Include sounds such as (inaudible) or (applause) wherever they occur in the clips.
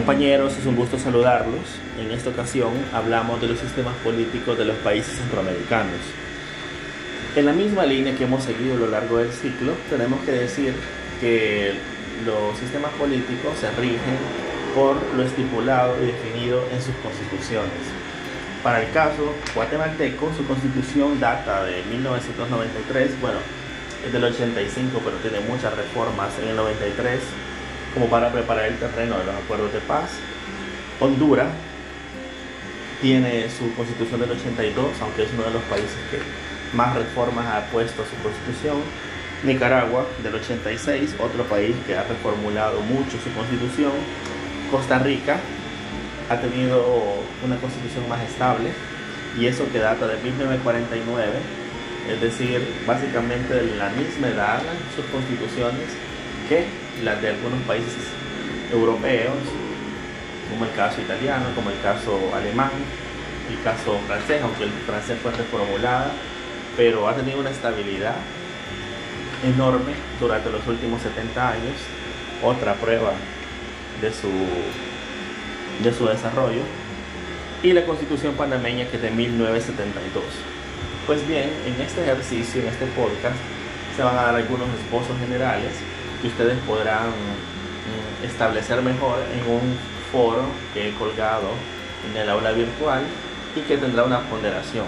Compañeros, es un gusto saludarlos. En esta ocasión hablamos de los sistemas políticos de los países centroamericanos. En la misma línea que hemos seguido a lo largo del ciclo, tenemos que decir que los sistemas políticos se rigen por lo estipulado y definido en sus constituciones. Para el caso guatemalteco, su constitución data de 1993, bueno, es del 85, pero tiene muchas reformas en el 93 como para preparar el terreno de los acuerdos de paz. Honduras tiene su constitución del 82, aunque es uno de los países que más reformas ha puesto a su constitución. Nicaragua del 86, otro país que ha reformulado mucho su constitución. Costa Rica ha tenido una constitución más estable y eso que data de 1949, es decir, básicamente de la misma edad sus constituciones que las de algunos países europeos, como el caso italiano, como el caso alemán, el caso francés, aunque el francés fue reformulada, pero ha tenido una estabilidad enorme durante los últimos 70 años, otra prueba de su, de su desarrollo, y la constitución panameña que es de 1972. Pues bien, en este ejercicio, en este podcast, se van a dar algunos esbozos generales que ustedes podrán mm, establecer mejor en un foro que he colgado en el aula virtual y que tendrá una ponderación.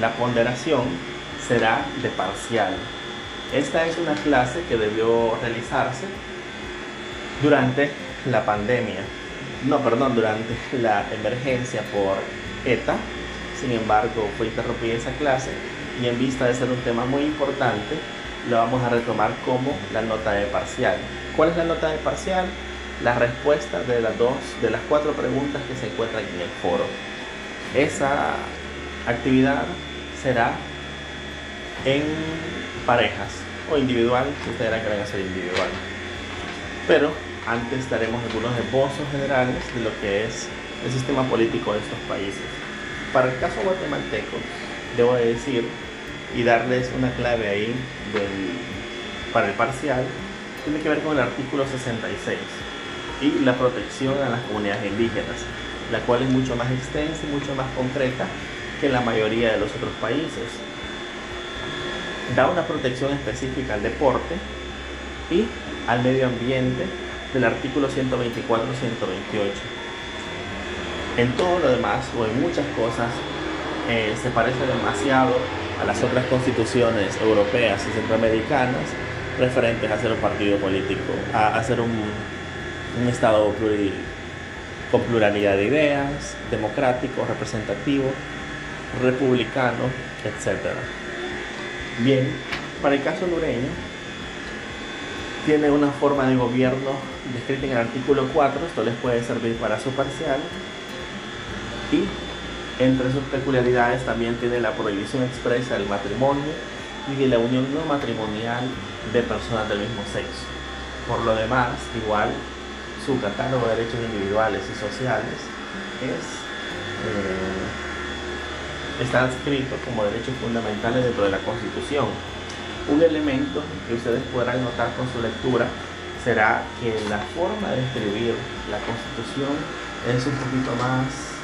La ponderación será de parcial. Esta es una clase que debió realizarse durante la pandemia, no, perdón, durante (laughs) la emergencia por ETA. Sin embargo, fue interrumpida esa clase y en vista de ser un tema muy importante, lo vamos a retomar como la nota de parcial. ¿Cuál es la nota de parcial? La respuesta de las dos, de las cuatro preguntas que se encuentran en el foro. Esa actividad será en parejas o individual, si ustedes la quieren hacer individual. Pero antes daremos algunos esbozos generales de lo que es el sistema político de estos países. Para el caso guatemalteco, debo decir y darles una clave ahí para el parcial, tiene que ver con el artículo 66 y la protección a las comunidades indígenas, la cual es mucho más extensa y mucho más concreta que la mayoría de los otros países. Da una protección específica al deporte y al medio ambiente del artículo 124-128. En todo lo demás o en muchas cosas eh, se parece demasiado a las otras constituciones europeas y centroamericanas referentes a ser un partido político, a, ser un, Estado con pluralidad de ideas, democrático, representativo, republicano, etc. Bien, para el caso hondureño, tiene una forma de gobierno descrita en el artículo 4, esto les puede servir para su parcial, y entre sus peculiaridades también tiene la prohibición expresa del matrimonio y de la unión no matrimonial de personas del mismo sexo. Por lo demás, igual, su catálogo de derechos individuales y sociales es, eh, está escrito como derechos fundamentales dentro de la Constitución. Un elemento que ustedes podrán notar con su lectura será que la forma de escribir la Constitución es un poquito más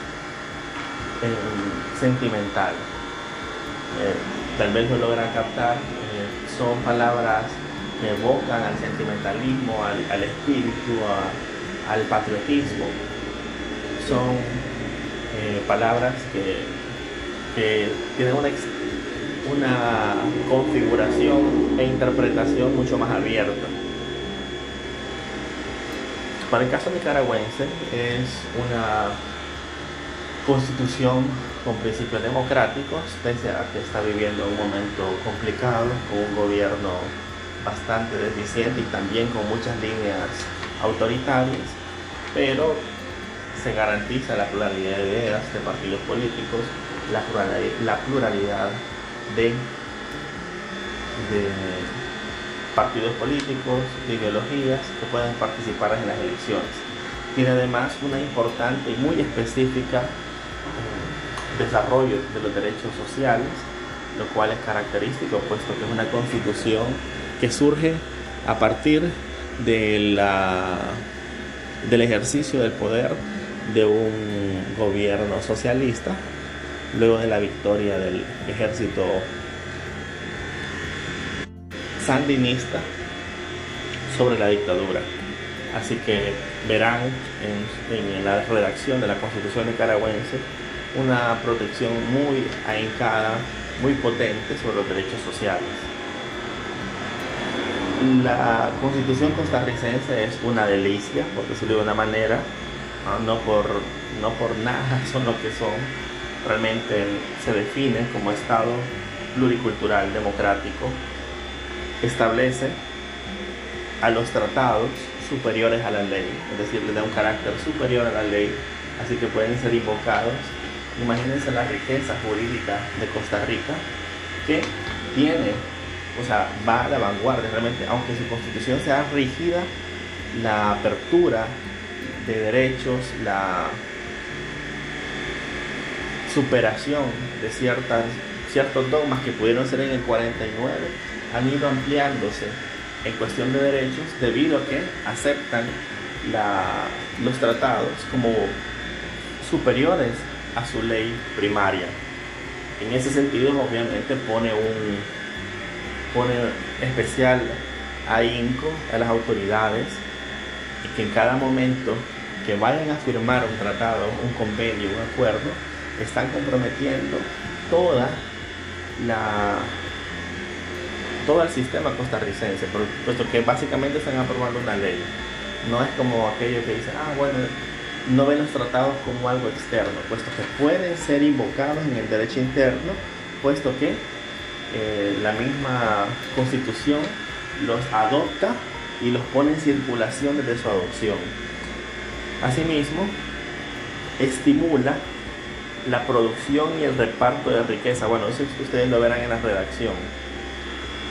sentimental. Eh, tal vez lo logran captar, eh, son palabras que evocan al sentimentalismo, al, espíritu, al patriotismo. Son eh, palabras que, tienen una, una configuración e interpretación mucho más abierta. Para el caso nicaragüense es una constitución con principios democráticos, pese a que está viviendo un momento complicado, con un gobierno bastante deficiente y también con muchas líneas autoritarias, pero se garantiza la pluralidad de ideas de partidos políticos, la pluralidad, de, de partidos políticos, de ideologías que pueden participar en las elecciones. Tiene además una importante y muy específica desarrollo de los derechos sociales, lo cual es característico, puesto que es una constitución que surge a partir de la del ejercicio del poder de un gobierno socialista luego de la victoria del ejército sandinista sobre la dictadura. Así que verán en, la redacción de la Constitución nicaragüense una protección muy ahincada, muy potente sobre los derechos sociales. La Constitución costarricense es una delicia, por decirlo de una manera, no por, no por nada (laughs) son lo que son, realmente se define como Estado pluricultural democrático, establece a los tratados superiores a la ley, es decir, le da un carácter superior a la ley, así que pueden ser invocados. Imagínense la riqueza jurídica de Costa Rica, que tiene, o sea, va a la vanguardia realmente, aunque su constitución sea rígida, la apertura de derechos, la superación de ciertas, ciertos dogmas que pudieron ser en el 49 han ido ampliándose en cuestión de derechos debido a que aceptan los tratados como superiores a su ley primaria. En ese sentido, obviamente, pone un pone especial ahínco a las autoridades y que en cada momento que vayan a firmar un tratado, un convenio, un acuerdo, están comprometiendo toda la todo el sistema costarricense, puesto que básicamente están aprobando una ley. No es como aquello que dice, ah, bueno, no ven los tratados como algo externo, puesto que pueden ser invocados en el derecho interno, puesto que eh, la misma constitución los adopta y los pone en circulación desde su adopción. Asimismo, estimula la producción y el reparto de riqueza. Bueno, eso ustedes lo verán en la redacción.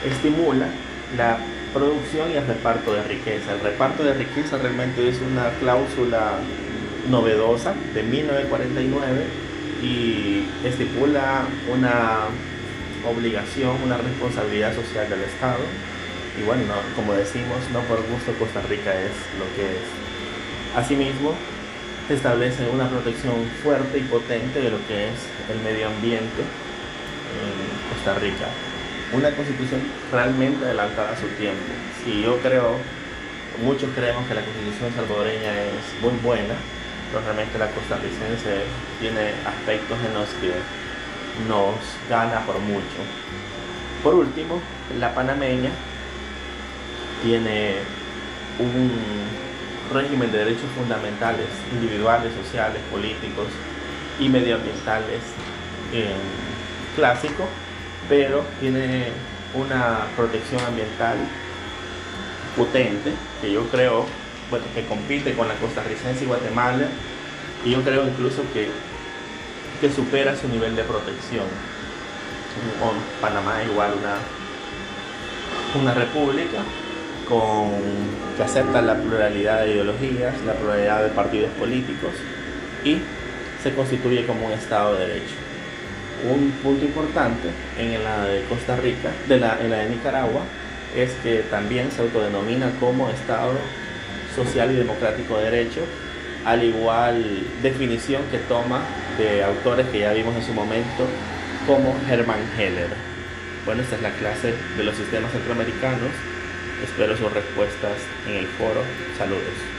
Estimula la producción y el reparto de riqueza. El reparto de riqueza realmente es una cláusula novedosa de 1949 y estipula una obligación, una responsabilidad social del Estado. Y bueno, como decimos, no por gusto Costa Rica es lo que es. Asimismo, establece una protección fuerte y potente de lo que es el medio ambiente en Costa Rica. Una constitución realmente adelantada a su tiempo. Si yo creo, muchos creemos que la constitución salvadoreña es muy buena, pero realmente la costarricense tiene aspectos en los que nos gana por mucho. Por último, la panameña tiene un régimen de derechos fundamentales, individuales, sociales, políticos y medioambientales eh, clásico, pero tiene una protección ambiental potente que yo creo que compite con la costarricense y Guatemala y yo creo incluso que, que supera su nivel de protección. Con Panamá igual una, una república con, que acepta la pluralidad de ideologías, la pluralidad de partidos políticos y se constituye como un Estado de Derecho. Un punto importante en la de Costa Rica, de la, en la de Nicaragua, es que también se autodenomina como Estado Social y Democrático de Derecho, al igual definición que toma de autores que ya vimos en su momento, como Hermann Heller. Bueno, esta es la clase de los sistemas centroamericanos Espero sus respuestas en el foro. Saludos.